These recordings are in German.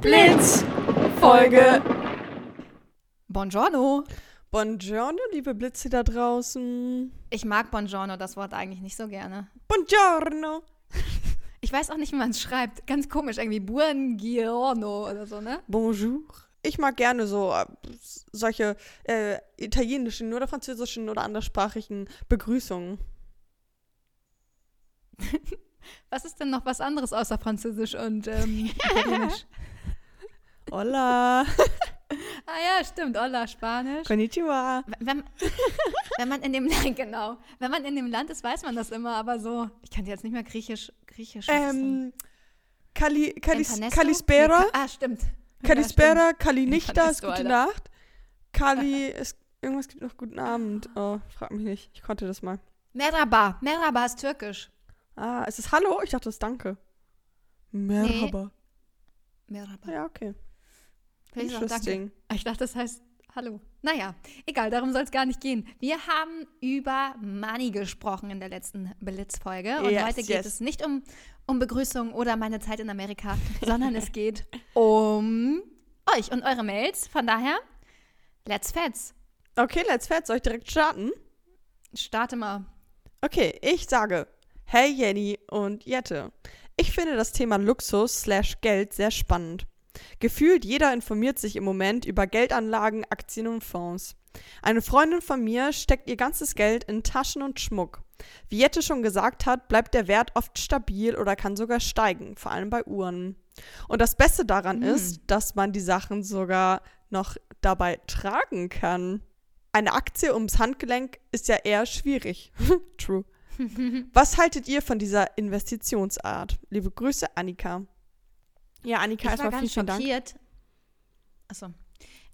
Blitz Folge. Buongiorno. Buongiorno, liebe Blitze da draußen. Ich mag Buongiorno, das Wort eigentlich nicht so gerne. Buongiorno. Ich weiß auch nicht, wie man es schreibt. Ganz komisch, irgendwie Buongiorno oder so, ne? Bonjour. Ich mag gerne so äh, solche äh, italienischen oder französischen oder anderssprachigen Begrüßungen. Was ist denn noch was anderes außer Französisch und ähm, Italienisch? Hola. ah ja, stimmt. Hola, Spanisch. Konnichiwa. Wenn, wenn man in dem Land, genau, wenn man in dem Land ist, weiß man das immer, aber so, ich kann jetzt nicht mehr Griechisch, Griechisch. ist? Ähm, Kali, Kalis? Kalispera. Nee, ah, stimmt. Kalispera, Kalinichta ist gute Alter. Nacht. Kali ist, irgendwas gibt noch guten Abend. Oh, frag mich nicht. Ich konnte das mal. Merhaba. Merhaba ist türkisch. Ah, ist es Hallo? Ich dachte, das ist Danke. Merhaba. Merhaba. Ja, okay. Vielleicht ist auch. Interesting. Ich dachte, das heißt Hallo. Naja, egal, darum soll es gar nicht gehen. Wir haben über Money gesprochen in der letzten Blitzfolge. Und Yes, heute geht yes. es nicht um, um Begrüßung oder meine Zeit in Amerika, sondern es geht um euch und eure Mails. Von daher, let's fetz. Okay, let's fett. Soll ich direkt starten? Starte mal. Okay, ich sage, hey Jenny und Jette. Ich finde das Thema Luxus slash Geld sehr spannend. Gefühlt jeder informiert sich im Moment über Geldanlagen, Aktien und Fonds. Eine Freundin von mir steckt ihr ganzes Geld in Taschen und Schmuck. Wie Jette schon gesagt hat, bleibt der Wert oft stabil oder kann sogar steigen, vor allem bei Uhren. Und das Beste daran Hm. ist, dass man die Sachen sogar noch dabei tragen kann. Eine Aktie ums Handgelenk ist ja eher schwierig. True. Was haltet ihr von dieser Investitionsart? Liebe Grüße, Annika. Ja, Annika, Ich war ganz vielen Dank. schockiert. Achso.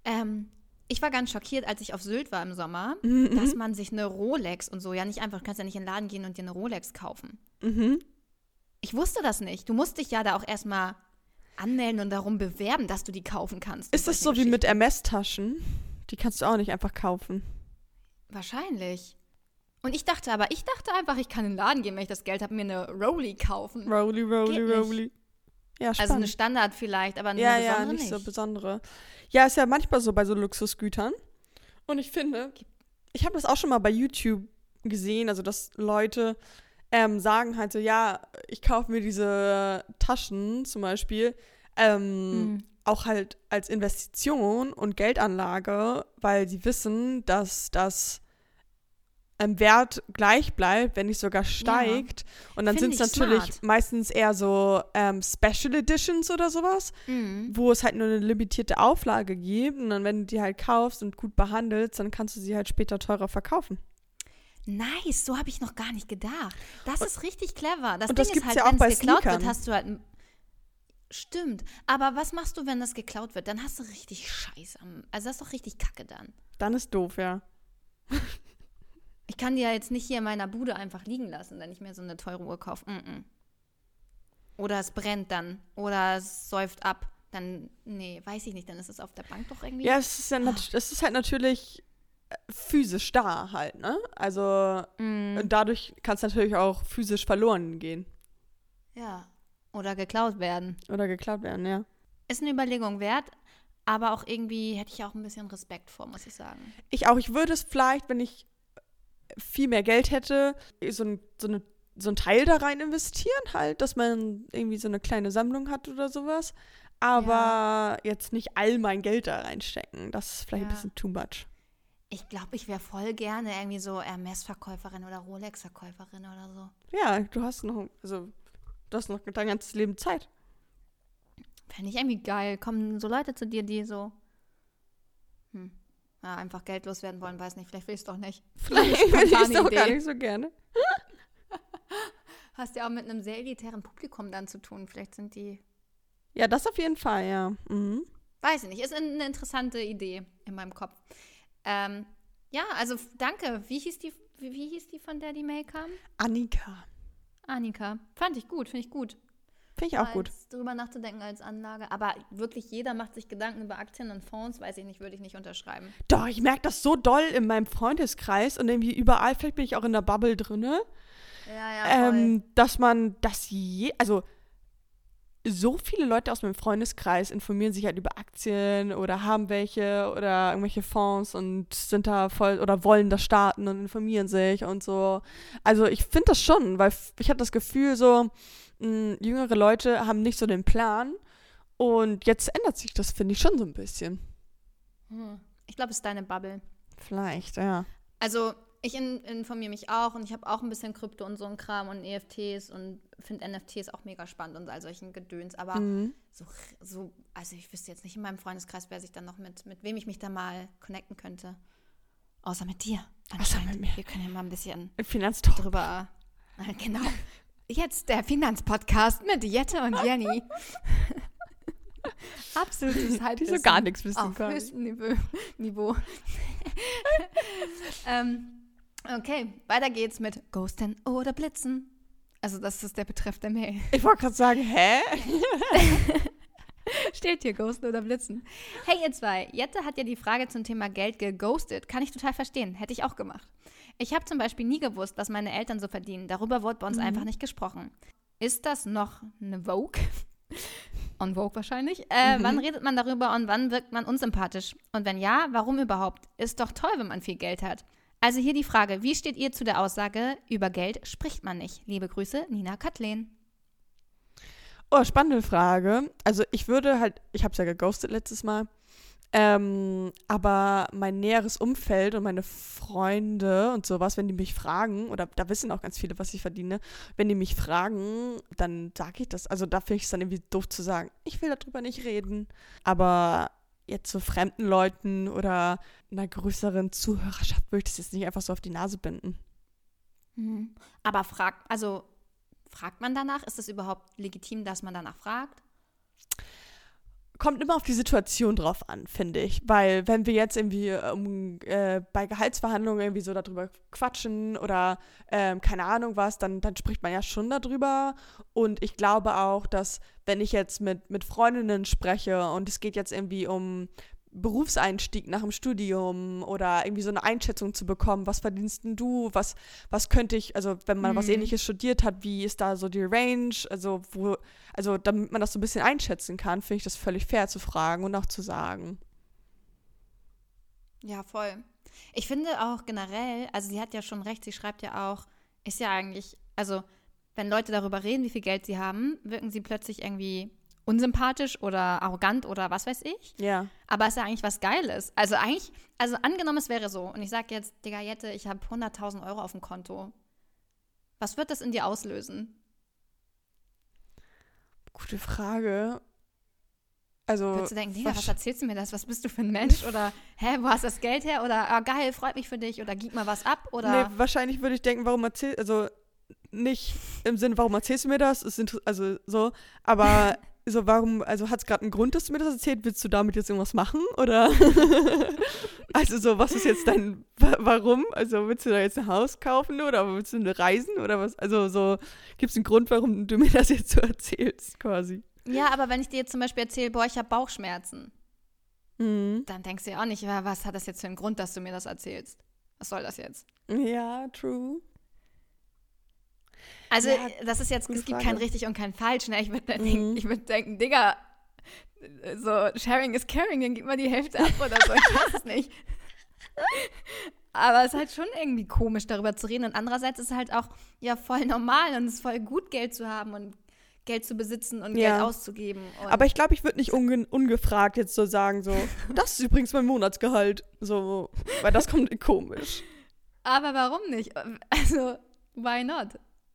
Ähm, ich war ganz schockiert, als ich auf Sylt war im Sommer, Mhm, dass man sich eine Rolex und so ja nicht einfach, du kannst ja nicht in den Laden gehen und dir eine Rolex kaufen. Mhm. Ich wusste das nicht. Du musst dich ja da auch erstmal anmelden und darum bewerben, dass du die kaufen kannst. Ist das so wie mit. MS-Taschen? Die kannst du auch nicht einfach kaufen. Wahrscheinlich. Und ich dachte aber, ich dachte einfach, ich kann in den Laden gehen, wenn ich das Geld habe, mir eine Rolli kaufen. Geht nicht. rolly. Ja, spannend. also eine Standard vielleicht, aber eine ja, besondere ja, nicht, nicht. so besondere. Ja, ist ja manchmal so bei so Luxusgütern. Und ich finde, ich habe das auch schon mal bei YouTube gesehen, also dass Leute ähm, sagen halt so, ja, ich kaufe mir diese Taschen zum Beispiel ähm, Mhm. auch halt als Investition und Geldanlage, weil sie wissen, dass das im Wert gleich bleibt, wenn nicht sogar steigt. Und dann sind es ich natürlich smart. meistens eher so ähm, Special Editions oder sowas, Mhm. wo es halt nur eine limitierte Auflage gibt. Und dann, wenn du die halt kaufst und gut behandelst, dann kannst du sie halt später teurer verkaufen. Nice, so habe ich noch gar nicht gedacht. Das ist richtig clever. Das und Ding das ist gibt's halt, ja auch wenn bei es geklaut Sneakern. wird, hast du halt. Stimmt. Aber was machst du, wenn das geklaut wird? Dann hast du richtig Scheiße. am- Also das ist doch richtig Kacke dann. Dann ist doof, ja. Ich kann die ja jetzt nicht hier in meiner Bude einfach liegen lassen, wenn ich mir so eine teure Uhr kaufe. Mm -mm. Oder es brennt dann. Oder es säuft ab. Dann, nee, weiß ich nicht. Dann ist es auf der Bank doch irgendwie. Ja, es ist, ja nat- es ist halt natürlich äh, physisch da halt, ne? Also Mm, und dadurch kann es natürlich auch physisch verloren gehen ja. Oder geklaut werden. oder geklaut werden, ja. Ist eine Überlegung wert. Aber auch irgendwie hätte ich auch ein bisschen Respekt vor, muss ich sagen. Ich auch, ich würde es vielleicht, wenn ich viel mehr Geld hätte, so ein, so eine so ein Teil da rein investieren, halt, dass man irgendwie so eine kleine Sammlung hat oder sowas. Aber jetzt nicht all mein Geld da reinstecken. Das ist vielleicht ein Ja. bisschen too much. Ich glaube, ich wäre voll gerne irgendwie so Hermes-Verkäuferin oder Rolex-Verkäuferin oder so. Ja, du hast noch, also, du hast noch dein ganzes Leben Zeit. Fände ich irgendwie geil. Kommen so Leute zu dir, die so hm, ja, einfach Geld loswerden wollen, weiß nicht. Vielleicht will ich es doch nicht. Vielleicht will ich es doch gar nicht so gerne. Hast ja auch mit einem sehr elitären Publikum dann zu tun. Vielleicht sind die, Ja, das auf jeden Fall, ja. Mhm. weiß ich nicht, ist eine interessante Idee in meinem Kopf. Ähm, ja, also danke. Wie hieß die, wie, wie hieß die, von der die Mail kam? Annika. Annika. Fand ich gut, finde ich gut. Finde ich auch gut. als drüber nachzudenken als Anlage. Aber wirklich jeder macht sich Gedanken über Aktien und Fonds, weiß ich nicht, würde ich nicht unterschreiben. Doch, ich merke das so doll in meinem Freundeskreis und irgendwie überall, vielleicht bin ich auch in der Bubble drinne, Ja, ja, ähm, dass man das je, also so viele Leute aus meinem Freundeskreis informieren sich halt über Aktien oder haben welche oder irgendwelche Fonds und sind da voll oder wollen das starten und informieren sich und so. Also ich finde das schon, weil ich habe das Gefühl, so mh, jüngere Leute haben nicht so den Plan und jetzt ändert sich das, finde ich, schon so ein bisschen. Hm. Ich glaube, es ist deine Bubble. Vielleicht, ja. Also ich in, informiere mich auch und ich habe auch ein bisschen Krypto und so ein Kram und EFTs und finde NFTs auch mega spannend und all solchen Gedöns. Aber Mhm. so, so, also ich wüsste jetzt nicht in meinem Freundeskreis, wer sich dann noch mit, mit wem ich mich da mal connecten könnte. Außer mit dir. Anscheinend. mit mir. Wir können ja mal ein bisschen Finanztalk. drüber. äh, Genau. Jetzt der Finanzpodcast mit Jette und Jenny. Absolutes Halbwissen. Die so gar nichts wissen Auf können. höchstem Niveau. Niveau. ähm, okay, weiter geht's mit Ghosten oder Blitzen. Also das ist der Betreff der Mail. Ich wollte gerade sagen, hä? Steht hier Ghosten oder Blitzen. Hey ihr zwei, Jette hat ja die Frage zum Thema Geld geghostet. Kann ich total verstehen. Hätte ich auch gemacht. Ich habe zum Beispiel nie gewusst, was meine Eltern so verdienen. Darüber wurde bei uns einfach nicht gesprochen. Ist das noch eine Vogue? On Vogue wahrscheinlich. Äh, Wann redet man darüber und wann wirkt man unsympathisch? Und wenn ja, warum überhaupt? Ist doch toll, wenn man viel Geld hat. Also hier die Frage, wie steht ihr zu der Aussage, über Geld spricht man nicht? Liebe Grüße, Nina Kathleen. Oh, spannende Frage. Also ich würde halt, ich habe es ja geghostet letztes Mal, ähm, aber mein näheres Umfeld und meine Freunde und sowas, wenn die mich fragen, oder da wissen auch ganz viele, was ich verdiene, wenn die mich fragen, dann sage ich das. Also da finde ich es dann irgendwie doof zu sagen, ich will darüber nicht reden. Aber jetzt zu fremden Leuten oder einer größeren Zuhörerschaft würde ich das jetzt nicht einfach so auf die Nase binden. Mhm. Aber fragt, also fragt man danach? Ist es überhaupt legitim, dass man danach fragt? Kommt immer auf die Situation drauf an, finde ich. Weil wenn wir jetzt irgendwie um, äh, bei Gehaltsverhandlungen irgendwie so darüber quatschen oder ähm, keine Ahnung was, dann, dann spricht man ja schon darüber. Und ich glaube auch, dass wenn ich jetzt mit, mit Freundinnen spreche und es geht jetzt irgendwie um Berufseinstieg nach dem Studium oder irgendwie so eine Einschätzung zu bekommen, was verdienst denn du, was, was könnte ich, also wenn man was Mhm. ähnliches studiert hat, wie ist da so die Range, also wo, also damit man das so ein bisschen einschätzen kann, finde ich das völlig fair zu fragen und auch zu sagen. Ja, voll. Ich finde auch generell, also sie hat ja schon recht, sie schreibt ja auch, ist ja eigentlich, also wenn Leute darüber reden, wie viel Geld sie haben, wirken sie plötzlich irgendwie unsympathisch oder arrogant oder was weiß ich. Ja. Aber es ist ja eigentlich was Geiles. Also eigentlich, also angenommen, es wäre so und ich sage jetzt, Digga Jette, ich habe 100.000 Euro auf dem Konto. Was wird das in dir auslösen? Gute Frage. Also. Würdest du denken, Digga, was erzählst du mir das? Was bist du für ein Mensch? Oder, hä, wo hast du das Geld her? Oder, ah, geil, freut mich für dich. Oder gib mal was ab. Oder, Nee, wahrscheinlich würde ich denken, warum erzählst also nicht im Sinne, warum erzählst du mir das? Ist also so, aber so, warum, also hat es gerade einen Grund, dass du mir das erzählt? Willst du damit jetzt irgendwas machen? Oder also so, was ist jetzt dein wa- warum? Also willst du da jetzt ein Haus kaufen oder willst du eine reisen oder was? Also so, gibt es einen Grund, warum du mir das jetzt so erzählst, quasi? ja, aber wenn ich dir jetzt zum Beispiel erzähle, boah, ich habe Bauchschmerzen, Mhm. dann denkst du ja auch nicht, was hat das jetzt für einen Grund, dass du mir das erzählst? Was soll das jetzt? Ja, true. Also, Ja, das ist jetzt, es gibt Frage. kein richtig und kein falsch. Ne? Ich würde Mhm. denken, ich würd denken, Digga, so sharing is caring, dann gib mal die Hälfte ab oder so. Ich weiß es nicht. Aber es ist halt schon irgendwie komisch, darüber zu reden. Und andererseits ist es halt auch ja voll normal und es ist voll gut, Geld zu haben und Geld zu besitzen und Ja. Geld auszugeben. Und Aber ich glaube, ich würde nicht unge ungefragt jetzt so sagen, so, das ist übrigens mein Monatsgehalt. So, weil das kommt komisch. aber warum nicht? Also, why not?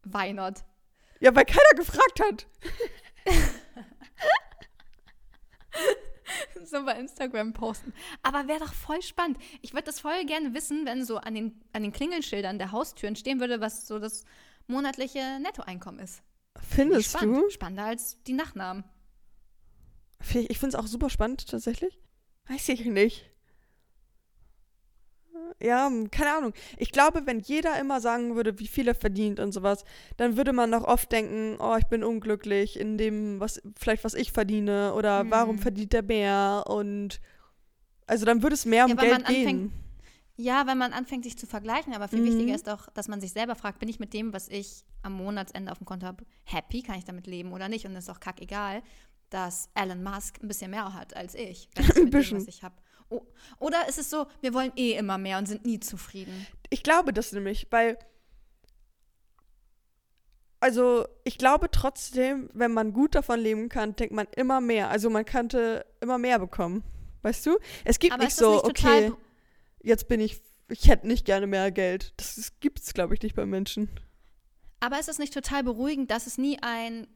Why not? Ja, weil keiner gefragt hat. so bei Instagram posten. Aber wäre doch voll spannend. Ich würde das voll gerne wissen, wenn so an den, an den Klingelschildern der Haustüren stehen würde, was so das monatliche Nettoeinkommen ist. Findest Spannend. du? Spannender als die Nachnamen. Ich finde es auch super spannend, tatsächlich. Weiß ich nicht. Ja, keine Ahnung. Ich glaube, wenn jeder immer sagen würde, wie viel er verdient und sowas, dann würde man noch oft denken, oh, ich bin unglücklich in dem, was, vielleicht was ich verdiene oder Hm. warum verdient der mehr und also dann würde es mehr um Ja, Geld gehen. Ja, wenn man anfängt, sich zu vergleichen, aber viel Mhm. wichtiger ist doch, dass man sich selber fragt, bin ich mit dem, was ich am Monatsende auf dem Konto habe, happy? Kann ich damit leben oder nicht? Und es ist auch kackegal, dass Elon Musk ein bisschen mehr hat als ich. Ein mit dem, bisschen. was ich habe. Oder ist es so, wir wollen eh immer mehr und sind nie zufrieden? Ich glaube das nämlich, weil. Also, ich glaube trotzdem, wenn man gut davon leben kann, denkt man immer mehr. Also, man könnte immer mehr bekommen. Weißt du? Es gibt Aber nicht so, nicht okay, jetzt bin ich, ich hätte nicht gerne mehr Geld. Das, das gibt es, glaube ich, nicht bei Menschen. Aber ist es nicht total beruhigend, dass es nie ein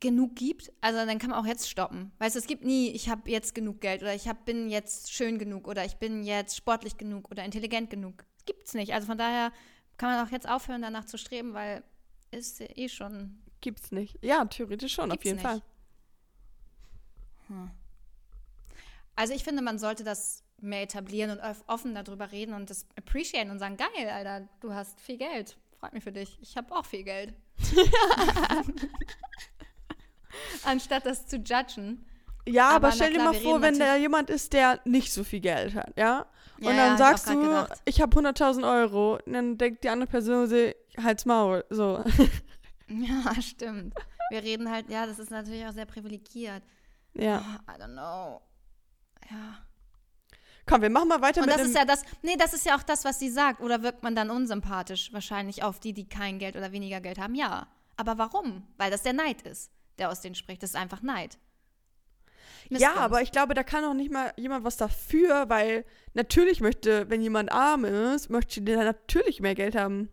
genug gibt? Also dann kann man auch jetzt stoppen. Weißt du, es gibt nie, ich habe jetzt genug Geld oder ich hab, bin jetzt schön genug oder ich bin jetzt sportlich genug oder intelligent genug. Gibt's nicht. Also von daher kann man auch jetzt aufhören, danach zu streben, weil ist eh schon. Gibt's nicht. Ja, theoretisch schon, auf jeden nicht. Fall. Also ich finde, man sollte das mehr etablieren und off- offen darüber reden und das appreciaten und sagen, geil, Alter, du hast viel Geld. Freut mich für dich. Ich habe auch viel Geld. Anstatt das zu judgen. Ja, aber, Aber stell dir mal vor, wenn da jemand ist, der nicht so viel Geld hat, ja? Ja, und ja, dann ich sagst du, gedacht. ich habe 100.000 Euro. Und dann denkt die andere Person so, halt's Maul. So. Ja, stimmt. Wir reden halt, ja, das ist natürlich auch sehr privilegiert. ja. Oh, I don't know. Ja. Komm, wir machen mal weiter Und mit das dem... ist ja das, nee, das ist ja auch das, was sie sagt. Oder wirkt man dann unsympathisch wahrscheinlich auf die, die kein Geld oder weniger Geld haben? Ja. Aber warum? Weil das der Neid ist, der aus denen spricht. Das ist einfach Neid. ja, Missgunst. aber ich glaube, da kann auch nicht mal jemand was dafür, weil natürlich möchte, wenn jemand arm ist, möchte der natürlich mehr Geld haben.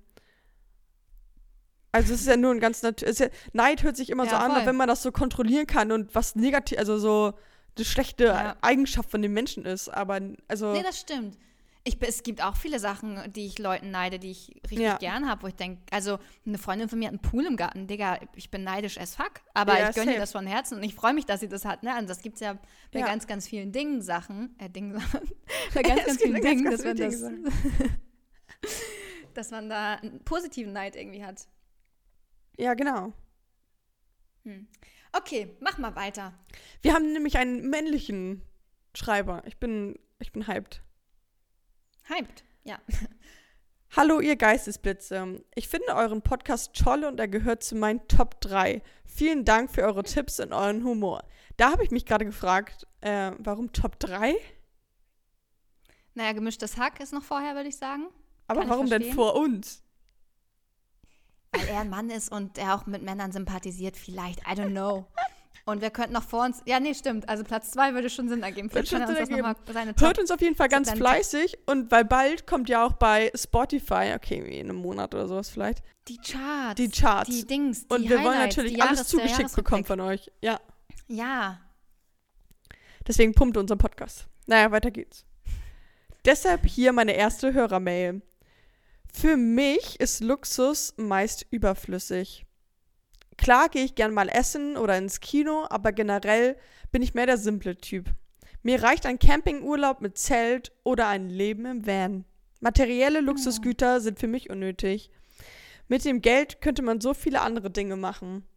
Also es ist ja nur ein ganz natürlich. Ja, Neid hört sich immer so Ja, an, voll. wenn man das so kontrollieren kann und was negativ, also so eine schlechte Ja. Eigenschaft von dem Menschen ist. Aber also Nee, das stimmt. Ich, es gibt auch viele Sachen, die ich Leuten neide, die ich richtig Ja. gern habe, wo ich denke, also eine Freundin von mir hat einen Pool im Garten, Digga, ich bin neidisch as fuck, aber Ja, ich gönne ihr das von Herzen und ich freue mich, dass sie das hat, ne? Und das gibt es ja bei Ja. ganz, ganz vielen Dingen, Sachen, äh, Dingen, Sachen, bei ganz, ganz vielen ganz, Dingen, ganz dass man, das, dass man da einen positiven Neid irgendwie hat. ja, genau. Okay, mach mal weiter. Wir haben nämlich einen männlichen Schreiber. Ich bin, ich bin hyped. Hyped, ja. Hallo, ihr Geistesblitze. Ich finde euren Podcast toll und er gehört zu meinen Top 3. Vielen Dank für eure Tipps und euren Humor. Da habe ich mich gerade gefragt, äh, warum Top 3? Naja, gemischtes Hack ist noch vorher, würde ich sagen. Aber Kann warum denn vor uns? Weil er ein Mann ist und er auch mit Männern sympathisiert, vielleicht. I don't know. Und wir könnten noch vor uns. Ja, nee, stimmt. Also Platz zwei würde schon Sinn ergeben. Vielleicht schon kann er uns das seine Hört Top. uns auf jeden Fall ganz fleißig und weil bald kommt ja auch bei Spotify, okay, in einem Monat oder sowas vielleicht, Die Charts. die Charts. Die Dings. Die und wir wollen Highlights, natürlich die alles zugeschickt bekommen von euch. Ja, Ja. deswegen pumpt unser Podcast. Naja, weiter geht's. Deshalb hier meine erste Hörermail. Für mich ist Luxus meist überflüssig. Klar gehe ich gern mal essen oder ins Kino, aber generell bin ich mehr der simple Typ. Mir reicht ein Campingurlaub mit Zelt oder ein Leben im Van. Materielle Luxusgüter sind für mich unnötig. Mit dem Geld könnte man so viele andere Dinge machen.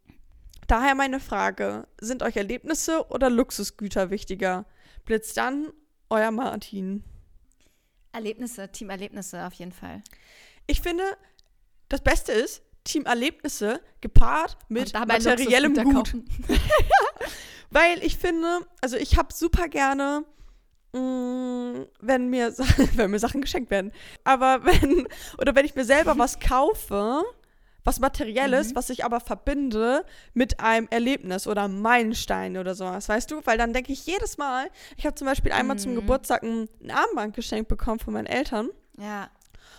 Daher meine Frage, sind euch Erlebnisse oder Luxusgüter wichtiger? Blitz dann, euer Martin. Erlebnisse, Teamerlebnisse auf jeden Fall. Ich finde, das Beste ist, Teamerlebnisse gepaart mit materiellem Gut. Weil ich finde, also ich habe super gerne, mh, wenn mir, wenn mir Sachen geschenkt werden. Aber wenn, oder wenn ich mir selber was kaufe, was Materielles, Mhm. was ich aber verbinde mit einem Erlebnis oder einem Meilenstein oder sowas, weißt du? Weil dann denke ich jedes Mal, ich habe zum Beispiel einmal zum Mhm. Geburtstag ein, ein Armband geschenkt bekommen von meinen Eltern. Ja.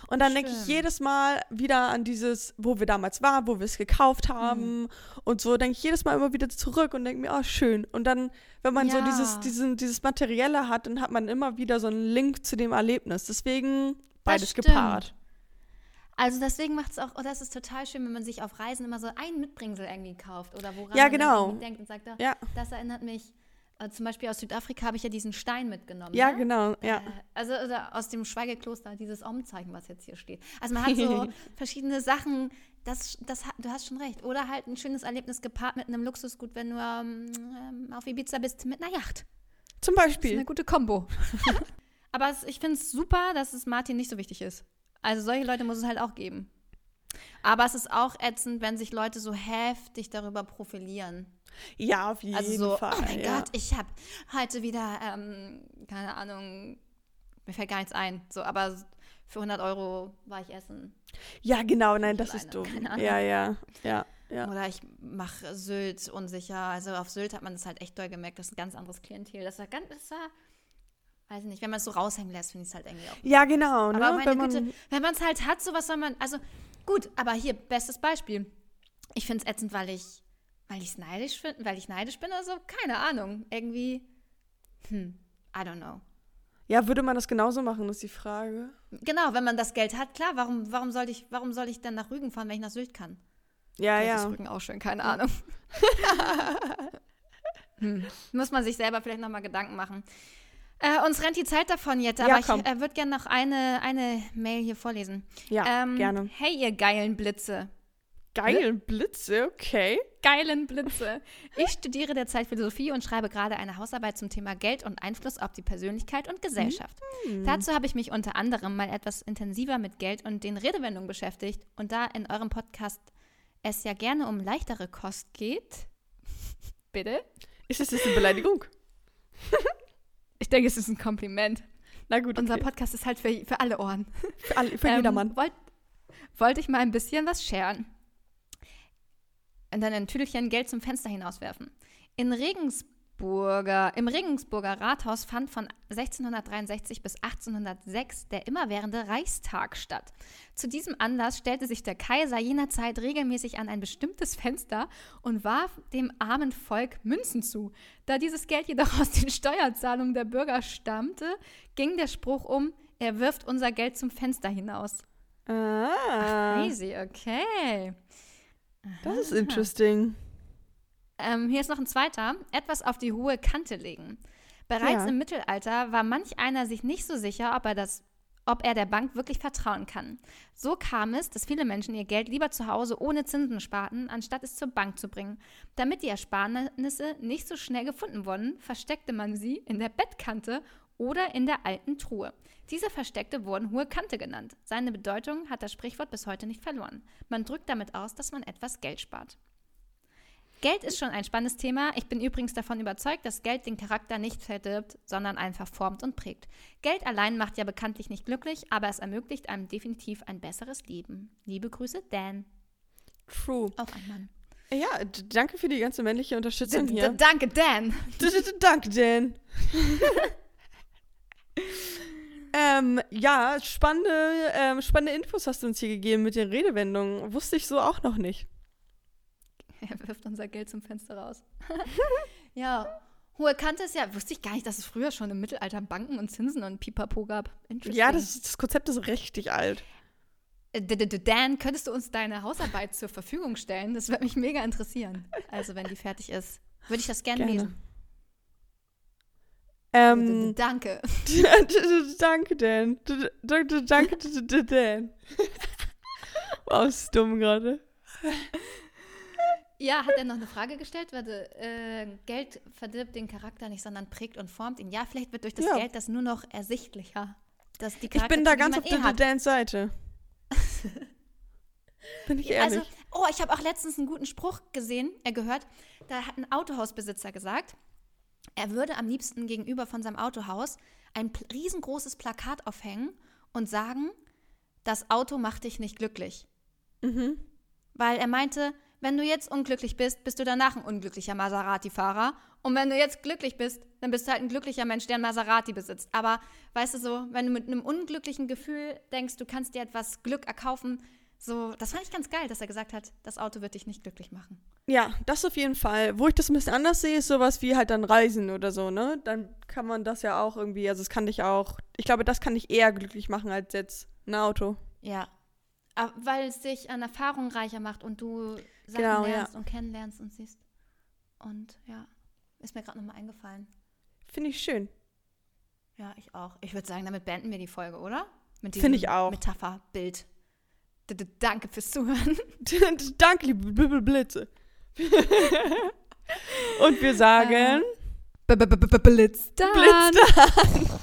Und dann denke ich jedes Mal wieder an dieses, wo wir damals waren, wo wir es gekauft Mhm. haben. Und so denke ich jedes Mal immer wieder zurück und denke mir, oh, schön. Und dann, wenn man so Ja. dieses, diesen, dieses Materielle hat, dann hat man immer wieder so einen Link zu dem Erlebnis. Deswegen beides gepaart. Also deswegen macht es auch, oh, das ist total schön, wenn man sich auf Reisen immer so ein Mitbringsel irgendwie kauft oder woran Ja, man genau. irgendwie denkt und sagt, oh, Ja. das erinnert mich, äh, zum Beispiel aus Südafrika habe ich ja diesen Stein mitgenommen. Ja, ne? genau. Ja. Äh, Also oder aus dem Schweigekloster, dieses Om-Zeichen, was jetzt hier steht. Also man hat so verschiedene Sachen, das, das, du hast schon recht. Oder halt ein schönes Erlebnis gepaart mit einem Luxusgut, wenn du ähm, ähm, auf Ibiza bist mit einer Yacht. Zum Das ist Beispiel. eine gute Kombo. Aber es, ich finde es super, dass es Martin nicht so wichtig ist. Also solche Leute muss es halt auch geben. Aber es ist auch ätzend, wenn sich Leute so heftig darüber profilieren. Ja, auf jeden Also so, Fall. oh mein ja. Gott, ich habe heute wieder, ähm, keine Ahnung, mir fällt gar nichts ein. So, aber für 100 Euro war ich essen. Ja, genau, nein, das alleine, ist dumm. keine Ahnung. Ja, ja, ja, ja. Oder ich mache Sylt unsicher. Also auf Sylt hat man das halt echt doll gemerkt. Das ist ein ganz anderes Klientel. Das war ganz, das war, weiß nicht, wenn man es so raushängen lässt, finde ich es halt irgendwie auch. Ja, genau. Ne? Aber meine Wenn man, Güte, wenn man es halt hat, so was soll man, also gut, aber hier, bestes Beispiel. Ich finde es ätzend, weil ich, weil ich neidisch finde, weil ich neidisch bin oder so, keine Ahnung. Irgendwie, hm, I don't know. Ja, würde man das genauso machen, ist die Frage. Genau, wenn man das Geld hat, klar, warum, warum, soll ich, warum soll ich dann nach Rügen fahren, wenn ich nach Sylt kann? Ja, Vielleicht ist ja. Rügen auch schön, keine Ahnung. hm. Muss man sich selber vielleicht nochmal Gedanken machen. Äh, uns rennt die Zeit davon jetzt, aber Ja, ich äh, würde gerne noch eine, eine Mail hier vorlesen. Ja, Ähm, gerne. Hey, ihr geilen Blitze. Geil, Blitze, okay. Geilen Blitze. Ich studiere derzeit Philosophie und schreibe gerade eine Hausarbeit zum Thema Geld und Einfluss auf die Persönlichkeit und Gesellschaft. Dazu habe ich mich unter anderem mal etwas intensiver mit Geld und den Redewendungen beschäftigt. Und da in eurem Podcast es ja gerne um leichtere Kost geht, bitte? Ist das jetzt eine Beleidigung? Ich denke, es ist ein Kompliment. Na gut, okay. Unser Podcast ist halt für, für alle Ohren. für, alle, für Ähm, jedermann. Wollte wollt ich mal ein bisschen was scheren. Und dann ein Tüdelchen Geld zum Fenster hinauswerfen. In Regensburger, Im Regensburger Rathaus fand von 1663 bis 1806 der immerwährende Reichstag statt. Zu diesem Anlass stellte sich der Kaiser jener Zeit regelmäßig an ein bestimmtes Fenster und warf dem armen Volk Münzen zu. Da dieses Geld jedoch aus den Steuerzahlungen der Bürger stammte, ging der Spruch um, er wirft unser Geld zum Fenster hinaus. Ah, Crazy, okay. das ist interesting. Ähm, hier ist noch ein zweiter. Etwas auf die hohe Kante legen. Bereits Ja. im Mittelalter war manch einer sich nicht so sicher, ob er, das, ob er der Bank wirklich vertrauen kann. So kam es, dass viele Menschen ihr Geld lieber zu Hause ohne Zinsen sparten, anstatt es zur Bank zu bringen. Damit die Ersparnisse nicht so schnell gefunden wurden, versteckte man sie in der Bettkante oder in der alten Truhe. Diese Versteckte wurden hohe Kante genannt. Seine Bedeutung hat das Sprichwort bis heute nicht verloren. Man drückt damit aus, dass man etwas Geld spart. Geld ist schon ein spannendes Thema. Ich bin übrigens davon überzeugt, dass Geld den Charakter nicht verdirbt, sondern einfach formt und prägt. Geld allein macht ja bekanntlich nicht glücklich, aber es ermöglicht einem definitiv ein besseres Leben. Liebe Grüße, Dan. True. Auch ein Mann. Ja, danke für die ganze männliche Unterstützung D- hier. Danke, Dan. D- Danke, Dan. ähm, ja, spannende, ähm, spannende Infos hast du uns hier gegeben mit den Redewendungen. Wusste ich so auch noch nicht. Er wirft unser Geld zum Fenster raus. ja. Hohe Kante ist ja, wusste ich gar nicht, dass es früher schon im Mittelalter Banken und Zinsen und Pipapo gab. Ja, das, das Konzept ist richtig alt. Äh, Dan, könntest du uns deine Hausarbeit zur Verfügung stellen? Das würde mich mega interessieren. Also, wenn die fertig ist, würde ich das gerne Gerne. lesen. Ähm, Danke. danke, Dan. Danke, Dan. Wow, ist dumm gerade. Ja, hat er noch eine Frage gestellt? Warte, äh, Geld verdirbt den Charakter nicht, sondern prägt und formt ihn. Ja, vielleicht wird durch das Ja. Geld das nur noch ersichtlicher. Dass die Ich bin da ganz auf eh der hat. Dans Seite. Bin ich ehrlich. Also, oh, ich habe auch letztens einen guten Spruch gesehen, äh, gehört. Da hat ein Autohausbesitzer gesagt, er würde am liebsten gegenüber von seinem Autohaus ein riesengroßes Plakat aufhängen und sagen, das Auto macht dich nicht glücklich. mhm. Weil er meinte, wenn du jetzt unglücklich bist, bist du danach ein unglücklicher Maserati-Fahrer. Und wenn du jetzt glücklich bist, dann bist du halt ein glücklicher Mensch, der ein Maserati besitzt. Aber weißt du so, wenn du mit einem unglücklichen Gefühl denkst, du kannst dir etwas Glück erkaufen, so, das fand ich ganz geil, dass er gesagt hat, das Auto wird dich nicht glücklich machen. Ja, das auf jeden Fall. Wo ich das ein bisschen anders sehe, ist sowas wie halt dann Reisen oder so, ne? Dann kann man das ja auch irgendwie, also es kann dich auch, ich glaube, das kann dich eher glücklich machen als jetzt ein Auto. Ja. Weil es dich an Erfahrung reicher macht und du Sachen Genau, ja. lernst und kennenlernst und siehst. Und ja, ist mir gerade nochmal eingefallen. Finde ich schön. Ja, ich auch. Ich würde sagen, damit beenden wir die Folge, oder? Mit Finde diesem ich auch. Metapherbild. Danke fürs Zuhören. Danke, liebe Bl- Bl- Blitze. Und wir sagen, -b Blitz dann. Blitz dann.